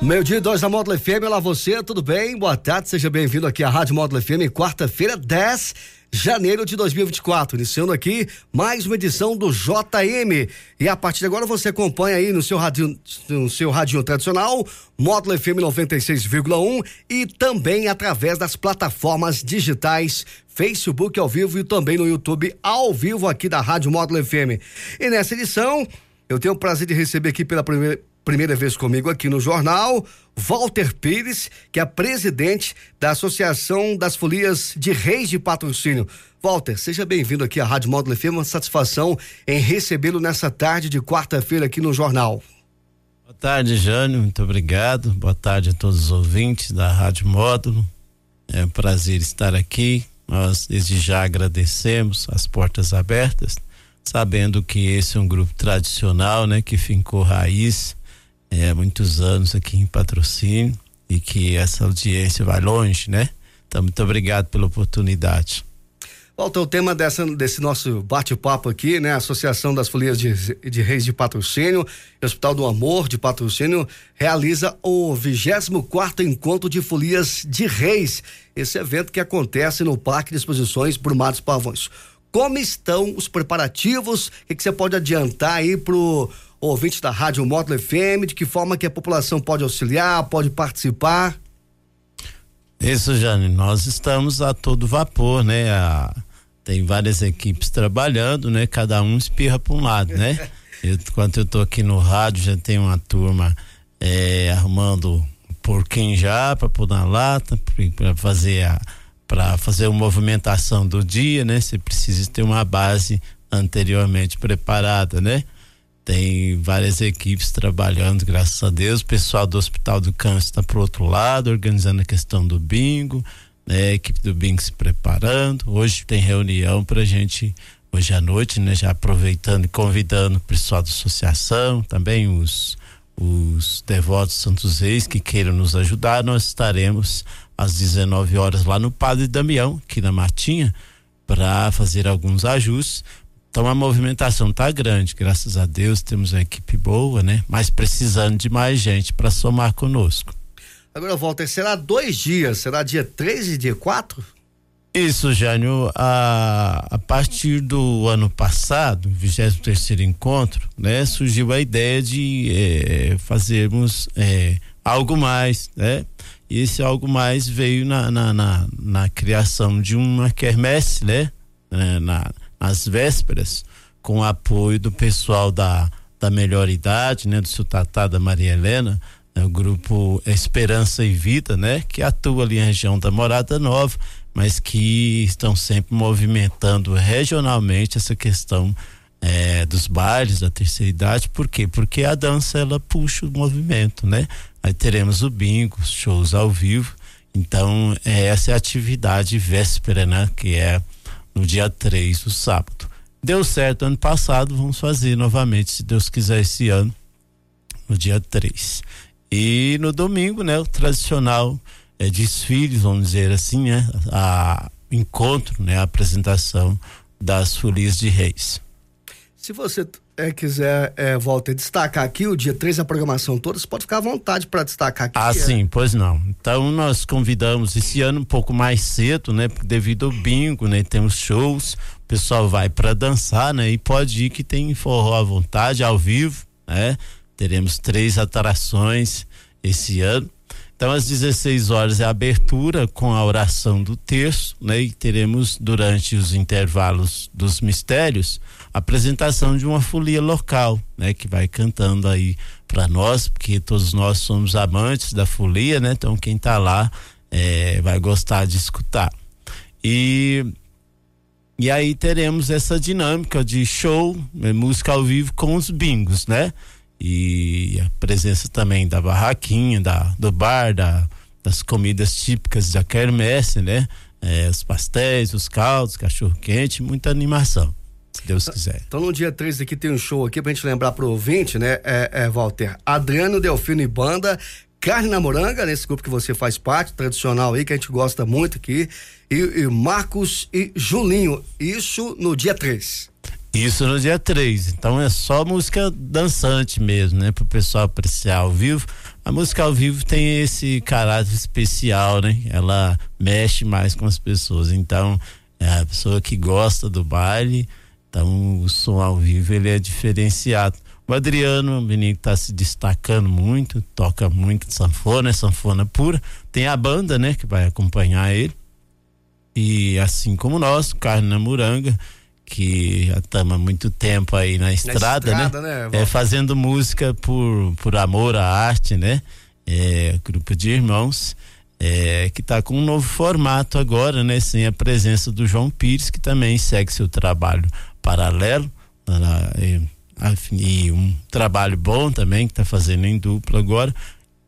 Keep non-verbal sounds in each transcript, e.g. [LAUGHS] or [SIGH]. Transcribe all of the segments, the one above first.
Meio dia dois da Módulo FM, olá você, tudo bem? Boa tarde, seja bem-vindo aqui à Rádio Módulo FM, quarta-feira, 10 de janeiro de 2024. Iniciando aqui mais uma edição do JM. E a partir de agora você acompanha aí no seu rádio, no seu rádio tradicional, Módulo FM 96,1 e também através das plataformas digitais Facebook ao vivo e também no YouTube ao vivo aqui da Rádio Módulo FM. E nessa edição, eu tenho o prazer de receber aqui pela primeira primeira vez comigo aqui no jornal, Walter Pires, que é presidente da Associação das Folias de Reis de Patrocínio. Walter, seja bem-vindo aqui à Rádio Módulo FM, uma satisfação em recebê-lo nessa tarde de quarta-feira aqui no jornal. Boa tarde, Jânio, muito obrigado. Boa tarde a todos os ouvintes da Rádio Módulo. É um prazer estar aqui. Nós desde já agradecemos as portas abertas, sabendo que esse é um grupo tradicional, né, que fincou raiz é, muitos anos aqui em patrocínio e que essa audiência vai longe, né? Então, muito obrigado pela oportunidade. Walter, o tema dessa, desse nosso bate-papo aqui, né? Associação das Folias de, de Reis de Patrocínio Hospital do Amor de Patrocínio realiza o 24 Encontro de Folias de Reis. Esse evento que acontece no Parque de Exposições Brumados Pavões. Como estão os preparativos? O que, que você pode adiantar aí pro ouvintes da Rádio Módulo FM, de que forma que a população pode auxiliar, pode participar? Isso, Jane, nós estamos a todo vapor, né? A, tem várias equipes trabalhando, né? Cada um espirra para um lado, né? [LAUGHS] enquanto eu tô aqui no rádio, já tem uma turma é, arrumando porquinho já para pôr na lata, para fazer a para fazer a movimentação do dia, né? Você precisa ter uma base anteriormente preparada, né? Tem várias equipes trabalhando, graças a Deus. O pessoal do Hospital do Câncer está pro outro lado, organizando a questão do bingo, né? A equipe do bingo se preparando. Hoje tem reunião para a gente, hoje à noite, né? Já aproveitando e convidando o pessoal da associação, também os, os devotos Santos Reis que queiram nos ajudar. Nós estaremos às 19 horas lá no Padre Damião, aqui na Matinha, para fazer alguns ajustes então a movimentação tá grande, graças a Deus temos uma equipe boa, né? Mas precisando de mais gente para somar conosco. Agora, Walter, será dois dias? Será dia 3 e dia 4? Isso, Jânio, a, a partir do ano passado, 23 terceiro encontro, né? Surgiu a ideia de é, fazermos é, algo mais, né? E esse algo mais veio na, na, na, na criação de uma quermesse, né? Na, às vésperas, com o apoio do pessoal da, da melhor idade, né, do seu Tatá da Maria Helena, né, o grupo Esperança e Vida, né, que atua ali na região da Morada Nova, mas que estão sempre movimentando regionalmente essa questão é, dos bailes da terceira idade, por quê? Porque a dança ela puxa o movimento, né? Aí teremos o bingo, shows ao vivo. Então, é, essa é a atividade véspera, né? Que é no dia 3, o sábado. Deu certo ano passado, vamos fazer novamente, se Deus quiser, esse ano, no dia 3. E no domingo, né, o tradicional é, desfile, vamos dizer assim, né, a encontro, né, a apresentação das folias de reis. Se você é, quiser, é, Walter, destacar aqui o dia 3 a programação toda, você pode ficar à vontade para destacar aqui. Ah, sim, pois não. Então nós convidamos esse ano um pouco mais cedo, né? Devido ao bingo, né? Temos shows, o pessoal vai para dançar, né? E pode ir que tem forró à vontade, ao vivo, né? Teremos três atrações esse ano. Então, às 16 horas é a abertura com a oração do terço, né? E teremos durante os intervalos dos mistérios apresentação de uma folia local, né? Que vai cantando aí para nós, porque todos nós somos amantes da folia, né? Então, quem está lá é, vai gostar de escutar. E e aí teremos essa dinâmica de show, né? música ao vivo com os bingos, né? e a presença também da barraquinha, da, do bar, da, das comidas típicas da quermesse, né? é, os pastéis, os caldos, cachorro quente, muita animação. Se Deus quiser. Então no dia 3 aqui tem um show aqui pra gente lembrar pro ouvinte, né, é, é Walter? Adriano Delfino e Banda, Carne na Moranga, nesse grupo que você faz parte, tradicional aí, que a gente gosta muito aqui, e, e Marcos e Julinho, isso no dia 3. Isso no dia 3. Então é só música dançante mesmo, né? Pro pessoal apreciar ao vivo. A música ao vivo tem esse caráter especial, né? Ela mexe mais com as pessoas. Então, é a pessoa que gosta do baile, então o som ao vivo ele é diferenciado. O Adriano, o menino que está se destacando muito, toca muito sanfona, é sanfona pura. Tem a banda, né, que vai acompanhar ele. E assim como nós, Carne na Muranga, que já estamos há muito tempo aí na estrada, na estrada né? né é, fazendo música por, por amor à arte, né? É, grupo de irmãos. É, que está com um novo formato agora, né? Sem a presença do João Pires, que também segue seu trabalho paralelo. É, e um trabalho bom também que está fazendo em dupla agora.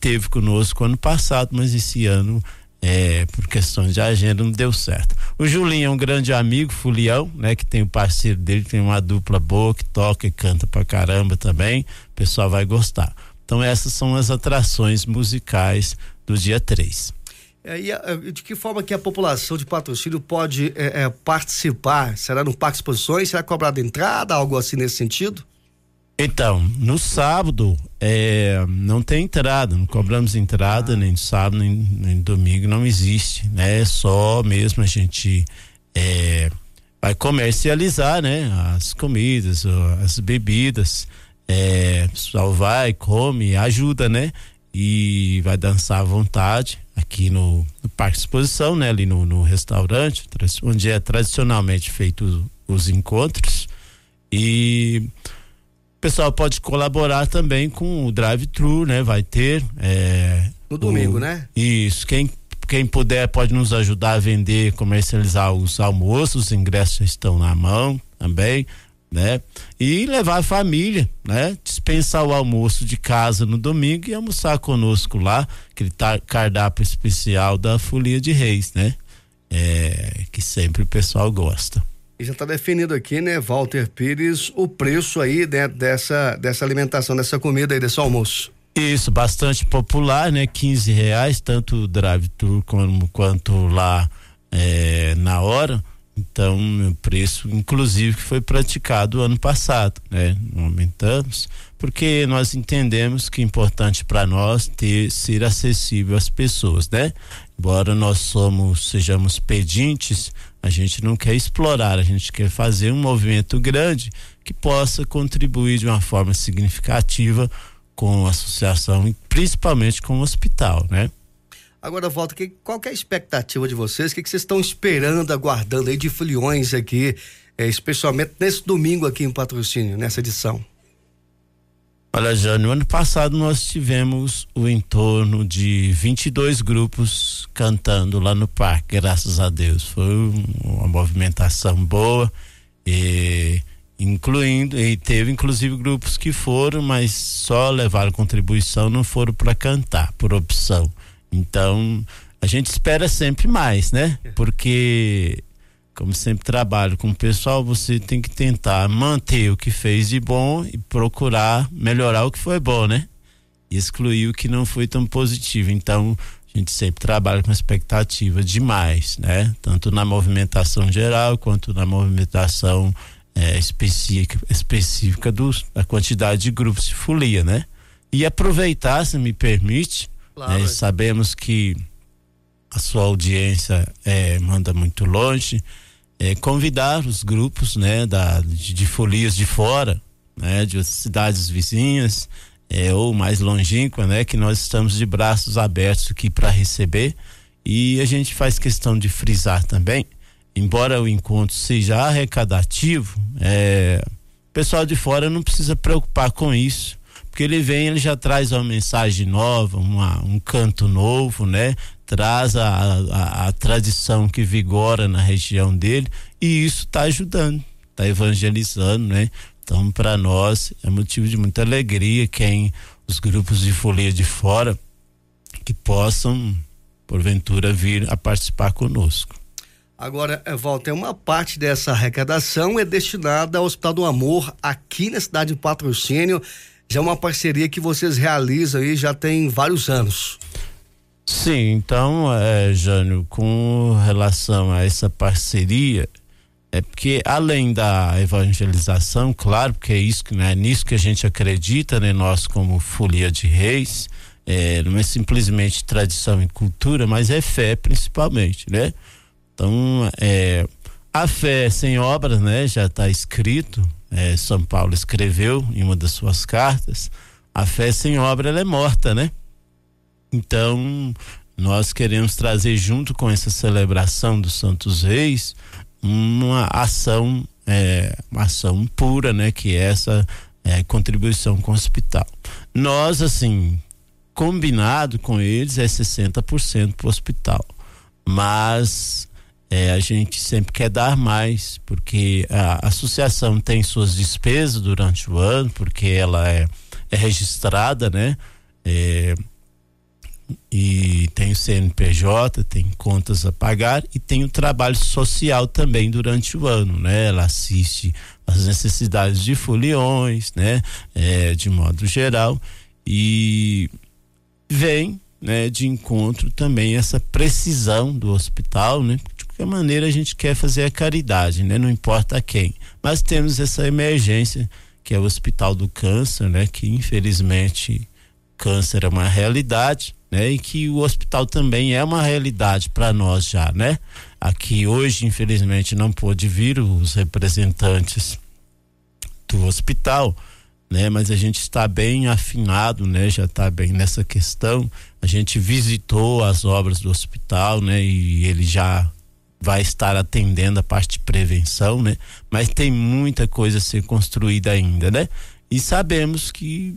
Teve conosco ano passado, mas esse ano, é, por questões de agenda, não deu certo. O Julinho é um grande amigo, Fulião, né? Que tem o parceiro dele, tem uma dupla boa, que toca e canta pra caramba também. O pessoal vai gostar. Então, essas são as atrações musicais do dia 3. É, e de que forma que a população de patrocínio pode é, é, participar? Será no Parque Exposições? Será cobrada entrada? Algo assim nesse sentido? Então, no sábado é, não tem entrada, não cobramos entrada ah. nem no sábado nem, nem domingo, não existe, né? É só mesmo a gente é, vai comercializar, né? As comidas, as bebidas, é, o pessoal vai, come, ajuda, né? E vai dançar à vontade aqui no, no Parque Exposição, né? Ali no, no restaurante, onde é tradicionalmente feito os, os encontros e o pessoal pode colaborar também com o drive-thru, né? Vai ter. É, no domingo, o, né? Isso. Quem, quem puder pode nos ajudar a vender, comercializar os almoços, os ingressos estão na mão também, né? E levar a família, né? Dispensar o almoço de casa no domingo e almoçar conosco lá, aquele cardápio especial da Folia de Reis, né? É, que sempre o pessoal gosta. E já está definido aqui, né, Walter Pires, o preço aí né, dessa, dessa alimentação, dessa comida aí, desse almoço. Isso, bastante popular, né? 15 reais, tanto drive-thru como quanto lá é, na hora. Então, o preço, inclusive, que foi praticado ano passado, né? Aumentamos, porque nós entendemos que é importante para nós ter ser acessível às pessoas, né? Embora nós somos, sejamos pedintes, a gente não quer explorar, a gente quer fazer um movimento grande que possa contribuir de uma forma significativa com a associação e principalmente com o hospital, né? Agora, volta, que, qual é a expectativa de vocês? O que, que vocês estão esperando, aguardando aí de filiões aqui, é, especialmente nesse domingo aqui em patrocínio, nessa edição? Olha, Jânio, ano passado nós tivemos o entorno de 22 grupos cantando lá no parque, graças a Deus. Foi uma movimentação boa, e, incluindo, e teve inclusive grupos que foram, mas só levaram contribuição, não foram para cantar, por opção. Então, a gente espera sempre mais, né? Porque, como sempre trabalho com o pessoal, você tem que tentar manter o que fez de bom e procurar melhorar o que foi bom, né? E excluir o que não foi tão positivo. Então, a gente sempre trabalha com expectativa demais, né? Tanto na movimentação geral quanto na movimentação é, específica, específica dos, da quantidade de grupos de folia, né? E aproveitar, se me permite, Claro. Né? Sabemos que a sua audiência é, manda muito longe. É, convidar os grupos né, da, de, de, folias de fora, né, de cidades vizinhas é, ou mais longínqua, né, que nós estamos de braços abertos aqui para receber. E a gente faz questão de frisar também, embora o encontro seja arrecadativo, é, o pessoal de fora não precisa preocupar com isso porque ele vem, ele já traz uma mensagem nova, uma, um canto novo, né? Traz a, a, a tradição que vigora na região dele e isso está ajudando, está evangelizando, né? Então, para nós é motivo de muita alegria quem os grupos de folia de fora que possam, porventura, vir a participar conosco. Agora, eh, Walter, uma parte dessa arrecadação é destinada ao Hospital do Amor aqui na cidade de Patrocínio. Já é uma parceria que vocês realizam aí já tem vários anos. Sim, então, é, Jânio, com relação a essa parceria, é porque além da evangelização, claro, porque é isso que né, é nisso que a gente acredita, né, nós como Folia de Reis, é, não é simplesmente tradição e cultura, mas é fé principalmente, né? Então, é, a fé sem obras, né, já está escrito, é, São Paulo escreveu em uma das suas cartas, a fé sem obra ela é morta, né? Então, nós queremos trazer junto com essa celebração dos Santos Reis uma ação, é, uma ação pura, né? Que é essa é, contribuição com o hospital. Nós, assim, combinado com eles é 60% para o hospital. Mas é, a gente sempre quer dar mais, porque a associação tem suas despesas durante o ano, porque ela é, é registrada, né? É, e tem o CNPJ, tem contas a pagar e tem o trabalho social também durante o ano, né? Ela assiste às necessidades de foliões, né? É, de modo geral e vem, né? De encontro também essa precisão do hospital, né? Qualquer maneira a gente quer fazer a caridade, né? Não importa quem, mas temos essa emergência que é o Hospital do Câncer, né? Que infelizmente câncer é uma realidade né? E que o hospital também é uma realidade para nós já, né? Aqui hoje, infelizmente, não pôde vir os representantes do hospital, né? Mas a gente está bem afinado, né? Já está bem nessa questão. A gente visitou as obras do hospital, né? E ele já vai estar atendendo a parte de prevenção, né? Mas tem muita coisa a ser construída ainda, né? E sabemos que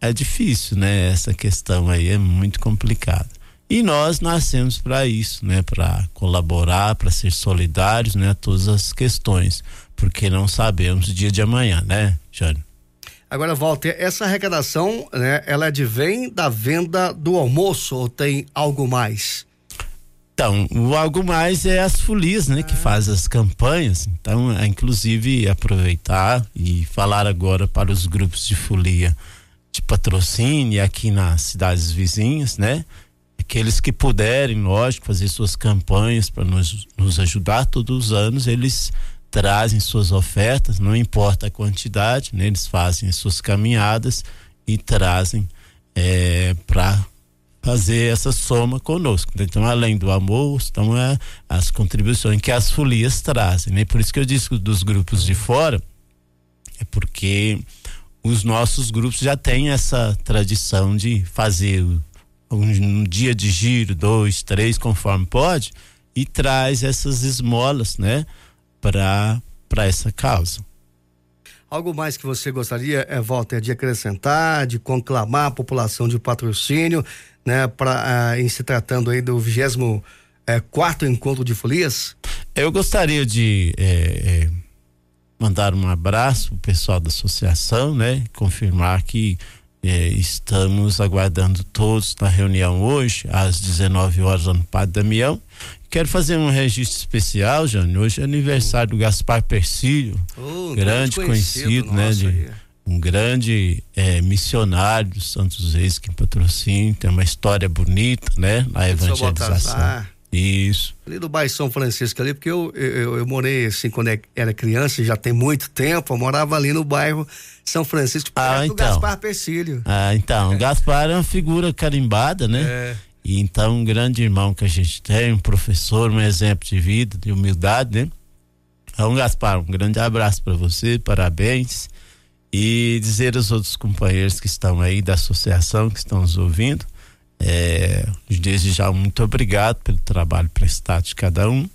é difícil, né? Essa questão aí é muito complicada. E nós nascemos para isso, né? Para colaborar, para ser solidários, né? A todas as questões, porque não sabemos o dia de amanhã, né, Jânio? Agora, Walter, essa arrecadação, né? Ela advém da venda do almoço ou tem algo mais? Então, o algo mais é as folias, né, que faz as campanhas. Então, é, inclusive aproveitar e falar agora para os grupos de folia de patrocínio aqui nas cidades vizinhas, né? Aqueles que puderem, lógico, fazer suas campanhas para nos, nos ajudar todos os anos, eles trazem suas ofertas, não importa a quantidade, né? Eles fazem as suas caminhadas e trazem é, para fazer essa soma conosco. Então, além do almoço, então é as contribuições que as folias trazem, né? Por isso que eu disse dos grupos de fora, é porque os nossos grupos já têm essa tradição de fazer um, dia de giro, dois, três, conforme pode, e traz essas esmolas, né, para essa causa. Algo mais que você gostaria, é, Walter, de acrescentar, de conclamar a população de patrocínio, né, para uh, em se tratando aí do vigésimo uh, quarto encontro de folias? Eu gostaria de eh, eh mandar um abraço pro pessoal da associação, né? Confirmar que eh, estamos aguardando todos na reunião hoje, às 19 horas, no Padre Damião. Quero fazer um registro especial, Jânio. Hoje é aniversário do Gaspar Persílio, oh, grande conhecido, conhecido né? De, um grande eh, missionário dos Santos Reis que patrocina, tem uma história bonita, né? Na evangelização. Isso. Ali do bairro São Francisco ali, porque eu, eu, eu morei assim quando é, era criança, já tem muito tempo, eu morava ali no bairro São Francisco, perto ah, então. do Gaspar Persílio. Ah, então, o Gaspar é uma figura carimbada, né? É. E então, um grande irmão que a gente tem, um professor, um exemplo de vida, de humildade, né? Então, Gaspar, um grande abraço para você, parabéns. E dizer aos outros companheiros que estão aí da associação, que estão nos ouvindo, é, desde já, muito obrigado pelo trabalho prestado de cada um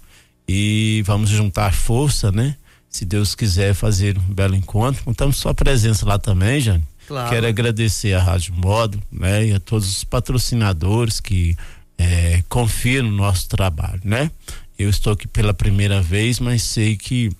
e vamos juntar força, né? Se Deus quiser fazer um belo encontro. Contamos sua presença lá também, Jane. Claro. Quero agradecer a Rádio Modo, né? E a todos os patrocinadores que é, confiam no nosso trabalho, né? Eu estou aqui pela primeira vez, mas sei que.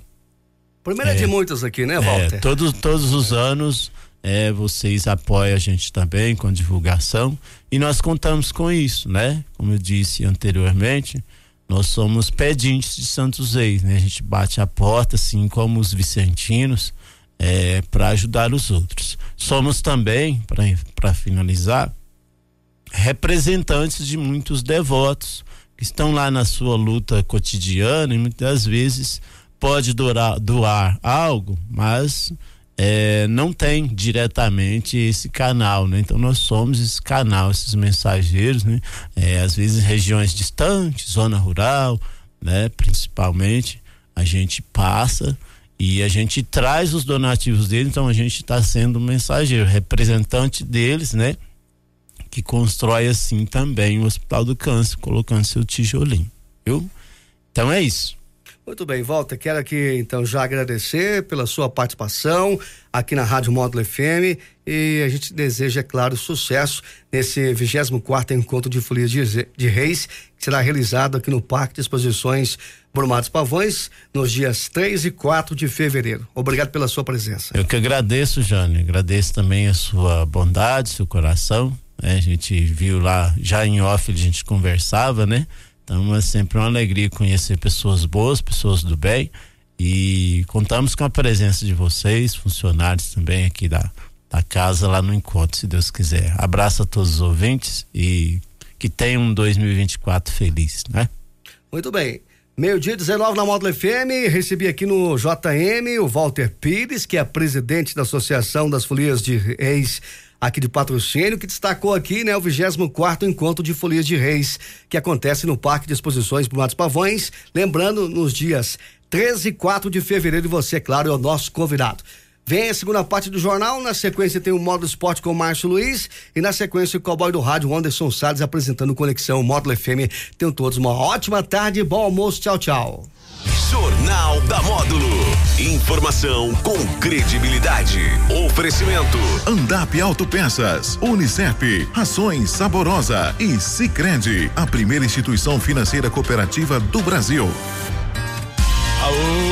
Primeira é, de muitos aqui, né, Walter? É, todos, todos os anos é, vocês apoiam a gente também com divulgação e nós contamos com isso, né? Como eu disse anteriormente, nós somos pedintes de Santos Reis, né? A gente bate a porta, assim como os vicentinos, é, para ajudar os outros. Somos também, para finalizar, representantes de muitos devotos que estão lá na sua luta cotidiana e muitas vezes pode doar, doar algo, mas é, não tem diretamente esse canal, né? Então nós somos esse canal, esses mensageiros, né? É, às vezes regiões distantes, zona rural, né? Principalmente a gente passa e a gente traz os donativos deles, então a gente está sendo mensageiro, representante deles, né? Que constrói assim também o Hospital do Câncer, colocando seu tijolinho, viu? Então é isso. Muito bem, Walter, quero aqui então já agradecer pela sua participação aqui na Rádio Módulo FM e a gente deseja, é claro, sucesso nesse 24 encontro de Folia de, de Reis, que será realizado aqui no Parque de Exposições Brumados Pavões, nos dias 3 e 4 de fevereiro. Obrigado pela sua presença. Eu que agradeço, Jânio, agradeço também a sua bondade, seu coração, né? A gente viu lá, já em off a gente conversava, né? Então é sempre uma alegria conhecer pessoas boas, pessoas do bem e contamos com a presença de vocês, funcionários também aqui da, da casa lá no encontro, se Deus quiser. Abraço a todos os ouvintes e que tenham um 2024 feliz, né? Muito bem. Meio-dia 19 na Módulo FM, recebi aqui no JM o Walter Pires, que é presidente da Associação das Folias de Reis aqui de patrocínio, que destacou aqui, né, o 24 encontro de Folias de Reis, que acontece no Parque de Exposições Brumados Pavões, lembrando nos dias 13 e 4 de fevereiro, você, claro, é o nosso convidado. Vem a segunda parte do jornal, na sequência tem o Módulo Esporte com o Márcio Luiz e na sequência o Cowboy do Rádio, Anderson Salles apresentando Conexão Módulo FM. Tenham todos uma ótima tarde, bom almoço, tchau, tchau. Jornal da Módulo. Informação com credibilidade. Oferecimento. Andap Autopeças, Unicep, Rações Saborosa e Sicredi, a primeira instituição financeira cooperativa do Brasil. Aô.